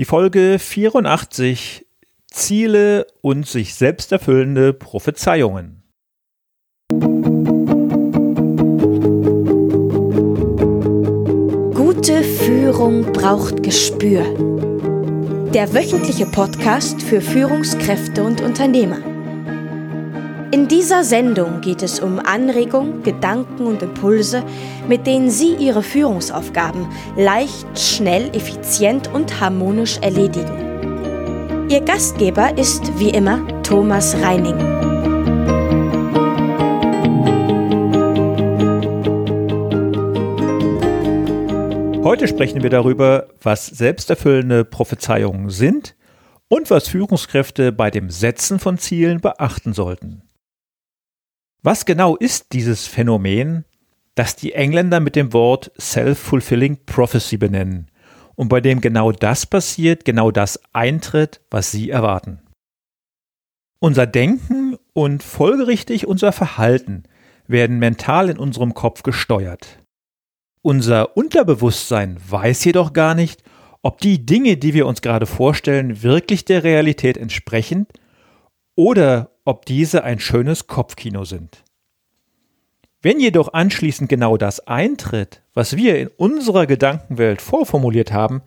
Die Folge 84 Ziele und sich selbst erfüllende Prophezeiungen. Gute Führung braucht Gespür. Der wöchentliche Podcast für Führungskräfte und Unternehmer. In dieser Sendung geht es um Anregungen, Gedanken und Impulse, mit denen Sie Ihre Führungsaufgaben leicht, schnell, effizient und harmonisch erledigen. Ihr Gastgeber ist wie immer Thomas Reining. Heute sprechen wir darüber, was selbsterfüllende Prophezeiungen sind und was Führungskräfte bei dem Setzen von Zielen beachten sollten. Was genau ist dieses Phänomen, das die Engländer mit dem Wort Self-Fulfilling Prophecy benennen und bei dem genau das passiert, genau das eintritt, was sie erwarten? Unser Denken und folgerichtig unser Verhalten werden mental in unserem Kopf gesteuert. Unser Unterbewusstsein weiß jedoch gar nicht, ob die Dinge, die wir uns gerade vorstellen, wirklich der Realität entsprechen oder ob diese ein schönes Kopfkino sind. Wenn jedoch anschließend genau das eintritt, was wir in unserer Gedankenwelt vorformuliert haben,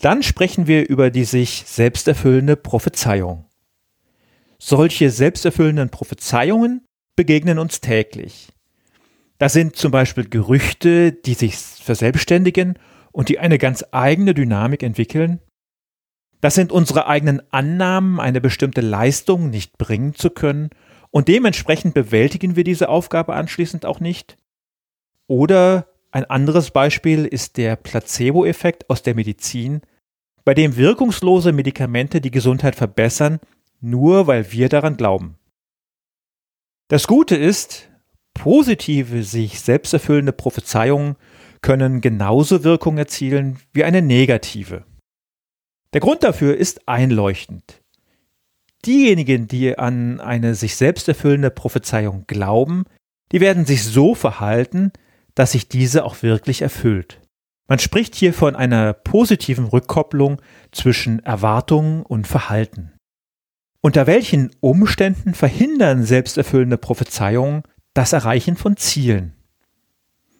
dann sprechen wir über die sich selbsterfüllende Prophezeiung. Solche selbsterfüllenden Prophezeiungen begegnen uns täglich. Das sind zum Beispiel Gerüchte, die sich verselbstständigen und die eine ganz eigene Dynamik entwickeln. Das sind unsere eigenen Annahmen, eine bestimmte Leistung nicht bringen zu können und dementsprechend bewältigen wir diese Aufgabe anschließend auch nicht. Oder ein anderes Beispiel ist der Placebo-Effekt aus der Medizin, bei dem wirkungslose Medikamente die Gesundheit verbessern, nur weil wir daran glauben. Das Gute ist, positive, sich selbsterfüllende Prophezeiungen können genauso Wirkung erzielen wie eine negative. Der Grund dafür ist einleuchtend. Diejenigen, die an eine sich selbst erfüllende Prophezeiung glauben, die werden sich so verhalten, dass sich diese auch wirklich erfüllt. Man spricht hier von einer positiven Rückkopplung zwischen Erwartungen und Verhalten. Unter welchen Umständen verhindern selbsterfüllende Prophezeiungen das Erreichen von Zielen?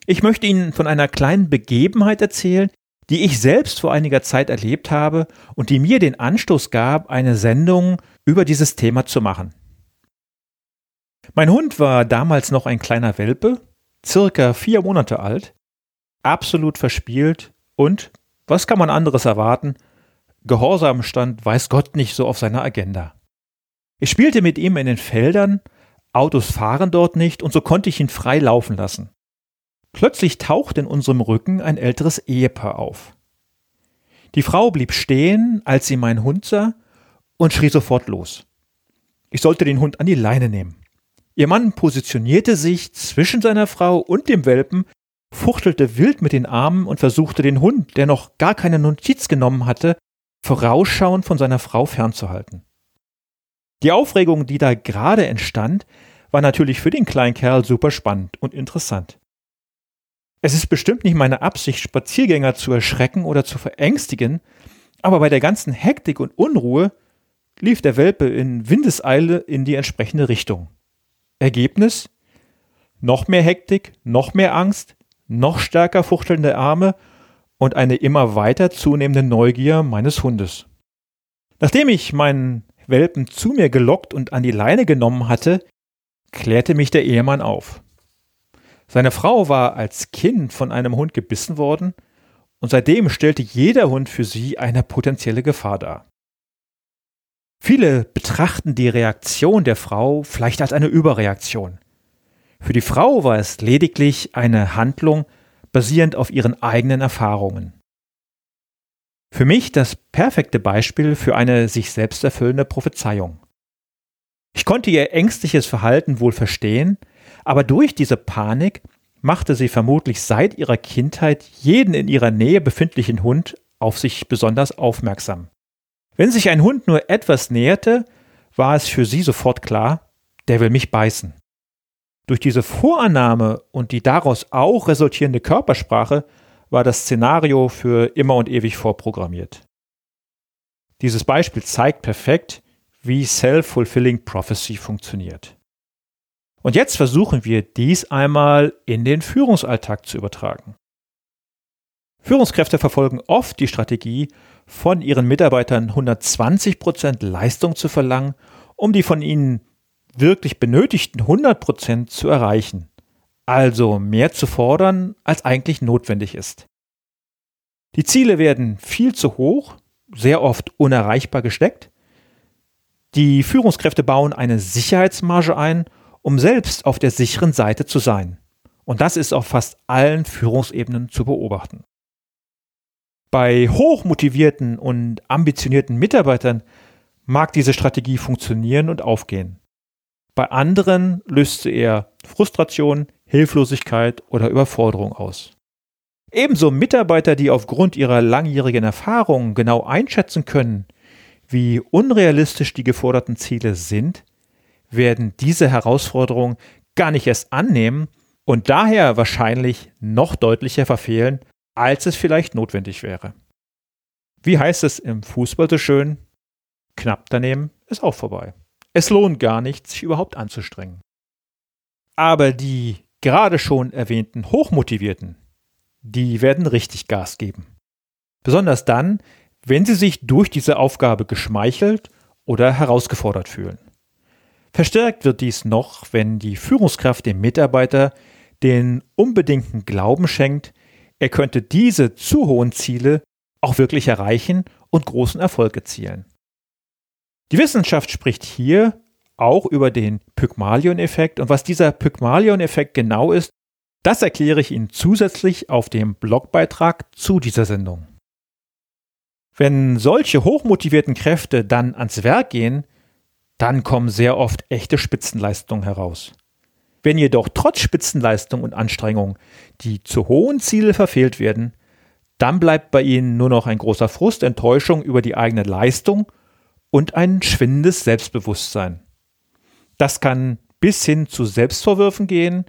Ich möchte Ihnen von einer kleinen Begebenheit erzählen, die ich selbst vor einiger Zeit erlebt habe und die mir den Anstoß gab, eine Sendung über dieses Thema zu machen. Mein Hund war damals noch ein kleiner Welpe, circa vier Monate alt, absolut verspielt und, was kann man anderes erwarten, Gehorsam stand weiß Gott nicht so auf seiner Agenda. Ich spielte mit ihm in den Feldern, Autos fahren dort nicht und so konnte ich ihn frei laufen lassen. Plötzlich tauchte in unserem Rücken ein älteres Ehepaar auf. Die Frau blieb stehen, als sie meinen Hund sah, und schrie sofort los. Ich sollte den Hund an die Leine nehmen. Ihr Mann positionierte sich zwischen seiner Frau und dem Welpen, fuchtelte wild mit den Armen und versuchte den Hund, der noch gar keine Notiz genommen hatte, vorausschauend von seiner Frau fernzuhalten. Die Aufregung, die da gerade entstand, war natürlich für den kleinen Kerl super spannend und interessant. Es ist bestimmt nicht meine Absicht, Spaziergänger zu erschrecken oder zu verängstigen, aber bei der ganzen Hektik und Unruhe lief der Welpe in Windeseile in die entsprechende Richtung. Ergebnis? Noch mehr Hektik, noch mehr Angst, noch stärker fuchtelnde Arme und eine immer weiter zunehmende Neugier meines Hundes. Nachdem ich meinen Welpen zu mir gelockt und an die Leine genommen hatte, klärte mich der Ehemann auf. Seine Frau war als Kind von einem Hund gebissen worden und seitdem stellte jeder Hund für sie eine potenzielle Gefahr dar. Viele betrachten die Reaktion der Frau vielleicht als eine Überreaktion. Für die Frau war es lediglich eine Handlung basierend auf ihren eigenen Erfahrungen. Für mich das perfekte Beispiel für eine sich selbst erfüllende Prophezeiung. Ich konnte ihr ängstliches Verhalten wohl verstehen, aber durch diese Panik machte sie vermutlich seit ihrer Kindheit jeden in ihrer Nähe befindlichen Hund auf sich besonders aufmerksam. Wenn sich ein Hund nur etwas näherte, war es für sie sofort klar, der will mich beißen. Durch diese Vorannahme und die daraus auch resultierende Körpersprache war das Szenario für immer und ewig vorprogrammiert. Dieses Beispiel zeigt perfekt, wie Self-Fulfilling Prophecy funktioniert. Und jetzt versuchen wir dies einmal in den Führungsalltag zu übertragen. Führungskräfte verfolgen oft die Strategie, von ihren Mitarbeitern 120% Leistung zu verlangen, um die von ihnen wirklich benötigten 100% zu erreichen. Also mehr zu fordern, als eigentlich notwendig ist. Die Ziele werden viel zu hoch, sehr oft unerreichbar gesteckt. Die Führungskräfte bauen eine Sicherheitsmarge ein, um selbst auf der sicheren Seite zu sein. Und das ist auf fast allen Führungsebenen zu beobachten. Bei hochmotivierten und ambitionierten Mitarbeitern mag diese Strategie funktionieren und aufgehen. Bei anderen löst sie eher Frustration, Hilflosigkeit oder Überforderung aus. Ebenso Mitarbeiter, die aufgrund ihrer langjährigen Erfahrung genau einschätzen können, wie unrealistisch die geforderten Ziele sind, werden diese Herausforderung gar nicht erst annehmen und daher wahrscheinlich noch deutlicher verfehlen, als es vielleicht notwendig wäre. Wie heißt es im Fußball so schön? Knapp daneben ist auch vorbei. Es lohnt gar nicht, sich überhaupt anzustrengen. Aber die gerade schon erwähnten Hochmotivierten, die werden richtig Gas geben. Besonders dann, wenn sie sich durch diese Aufgabe geschmeichelt oder herausgefordert fühlen. Verstärkt wird dies noch, wenn die Führungskraft dem Mitarbeiter den unbedingten Glauben schenkt, er könnte diese zu hohen Ziele auch wirklich erreichen und großen Erfolg erzielen. Die Wissenschaft spricht hier auch über den Pygmalion-Effekt und was dieser Pygmalion-Effekt genau ist, das erkläre ich Ihnen zusätzlich auf dem Blogbeitrag zu dieser Sendung. Wenn solche hochmotivierten Kräfte dann ans Werk gehen, dann kommen sehr oft echte Spitzenleistungen heraus. Wenn jedoch trotz Spitzenleistung und Anstrengung die zu hohen Ziele verfehlt werden, dann bleibt bei ihnen nur noch ein großer Frust, Enttäuschung über die eigene Leistung und ein schwindendes Selbstbewusstsein. Das kann bis hin zu Selbstvorwürfen gehen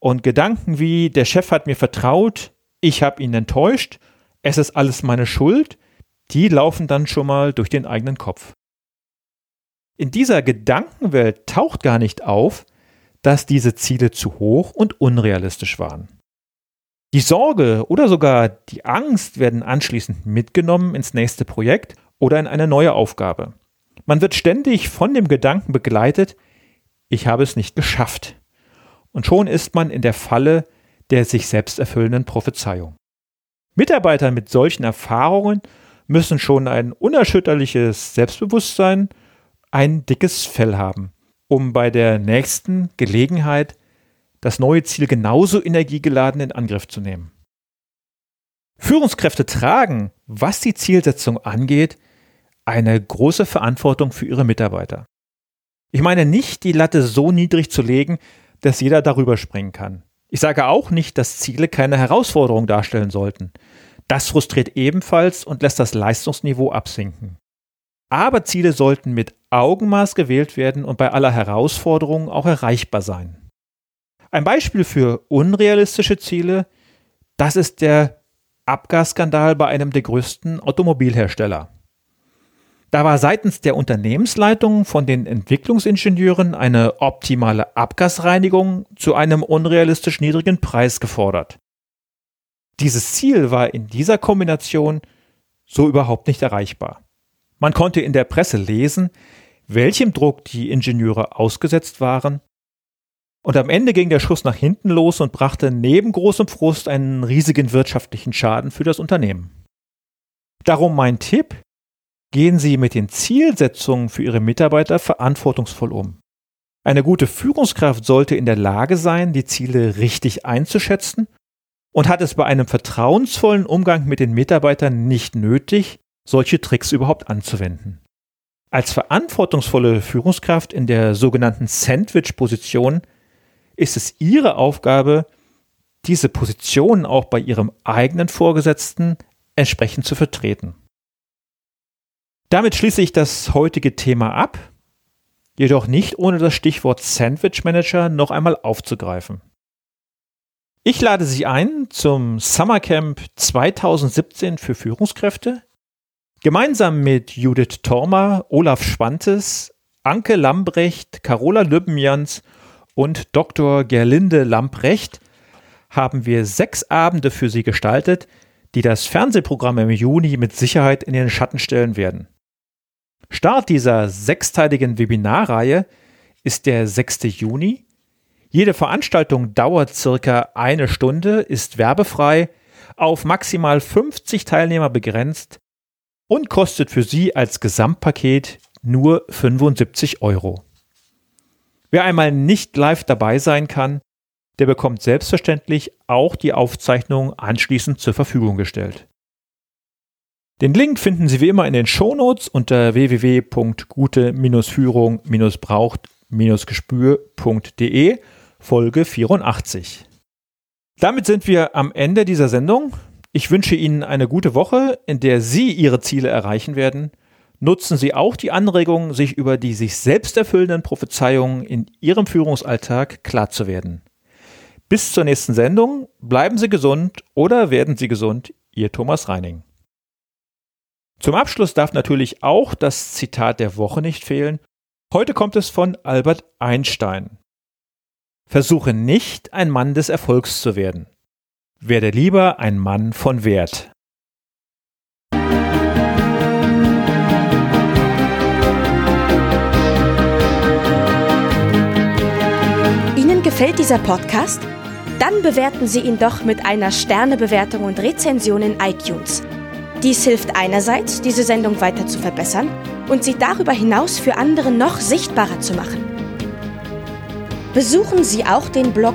und Gedanken wie der Chef hat mir vertraut, ich habe ihn enttäuscht, es ist alles meine Schuld, die laufen dann schon mal durch den eigenen Kopf. In dieser Gedankenwelt taucht gar nicht auf, dass diese Ziele zu hoch und unrealistisch waren. Die Sorge oder sogar die Angst werden anschließend mitgenommen ins nächste Projekt oder in eine neue Aufgabe. Man wird ständig von dem Gedanken begleitet, ich habe es nicht geschafft. Und schon ist man in der Falle der sich selbst erfüllenden Prophezeiung. Mitarbeiter mit solchen Erfahrungen müssen schon ein unerschütterliches Selbstbewusstsein, ein dickes Fell haben um bei der nächsten Gelegenheit das neue Ziel genauso energiegeladen in Angriff zu nehmen. Führungskräfte tragen, was die Zielsetzung angeht, eine große Verantwortung für ihre Mitarbeiter. Ich meine nicht, die Latte so niedrig zu legen, dass jeder darüber springen kann. Ich sage auch nicht, dass Ziele keine Herausforderung darstellen sollten. Das frustriert ebenfalls und lässt das Leistungsniveau absinken. Aber Ziele sollten mit Augenmaß gewählt werden und bei aller Herausforderung auch erreichbar sein. Ein Beispiel für unrealistische Ziele, das ist der Abgasskandal bei einem der größten Automobilhersteller. Da war seitens der Unternehmensleitung von den Entwicklungsingenieuren eine optimale Abgasreinigung zu einem unrealistisch niedrigen Preis gefordert. Dieses Ziel war in dieser Kombination so überhaupt nicht erreichbar. Man konnte in der Presse lesen, welchem Druck die Ingenieure ausgesetzt waren. Und am Ende ging der Schuss nach hinten los und brachte neben großem Frust einen riesigen wirtschaftlichen Schaden für das Unternehmen. Darum mein Tipp, gehen Sie mit den Zielsetzungen für Ihre Mitarbeiter verantwortungsvoll um. Eine gute Führungskraft sollte in der Lage sein, die Ziele richtig einzuschätzen und hat es bei einem vertrauensvollen Umgang mit den Mitarbeitern nicht nötig, solche Tricks überhaupt anzuwenden. Als verantwortungsvolle Führungskraft in der sogenannten Sandwich-Position ist es Ihre Aufgabe, diese Position auch bei Ihrem eigenen Vorgesetzten entsprechend zu vertreten. Damit schließe ich das heutige Thema ab, jedoch nicht ohne das Stichwort Sandwich Manager noch einmal aufzugreifen. Ich lade Sie ein zum Summercamp 2017 für Führungskräfte Gemeinsam mit Judith Tormer, Olaf Schwantes, Anke Lambrecht, Carola Lübbenjans und Dr. Gerlinde Lamprecht haben wir sechs Abende für Sie gestaltet, die das Fernsehprogramm im Juni mit Sicherheit in den Schatten stellen werden. Start dieser sechsteiligen Webinarreihe ist der 6. Juni. Jede Veranstaltung dauert circa eine Stunde, ist werbefrei, auf maximal 50 Teilnehmer begrenzt und kostet für Sie als Gesamtpaket nur 75 Euro. Wer einmal nicht live dabei sein kann, der bekommt selbstverständlich auch die Aufzeichnung anschließend zur Verfügung gestellt. Den Link finden Sie wie immer in den Shownotes unter www.gute-führung-braucht-gespür.de Folge 84. Damit sind wir am Ende dieser Sendung. Ich wünsche Ihnen eine gute Woche, in der Sie Ihre Ziele erreichen werden. Nutzen Sie auch die Anregung, sich über die sich selbst erfüllenden Prophezeiungen in Ihrem Führungsalltag klar zu werden. Bis zur nächsten Sendung, bleiben Sie gesund oder werden Sie gesund, Ihr Thomas Reining. Zum Abschluss darf natürlich auch das Zitat der Woche nicht fehlen. Heute kommt es von Albert Einstein. Versuche nicht ein Mann des Erfolgs zu werden. Werde lieber ein Mann von Wert. Ihnen gefällt dieser Podcast? Dann bewerten Sie ihn doch mit einer Sternebewertung und Rezension in iTunes. Dies hilft einerseits, diese Sendung weiter zu verbessern und sie darüber hinaus für andere noch sichtbarer zu machen. Besuchen Sie auch den Blog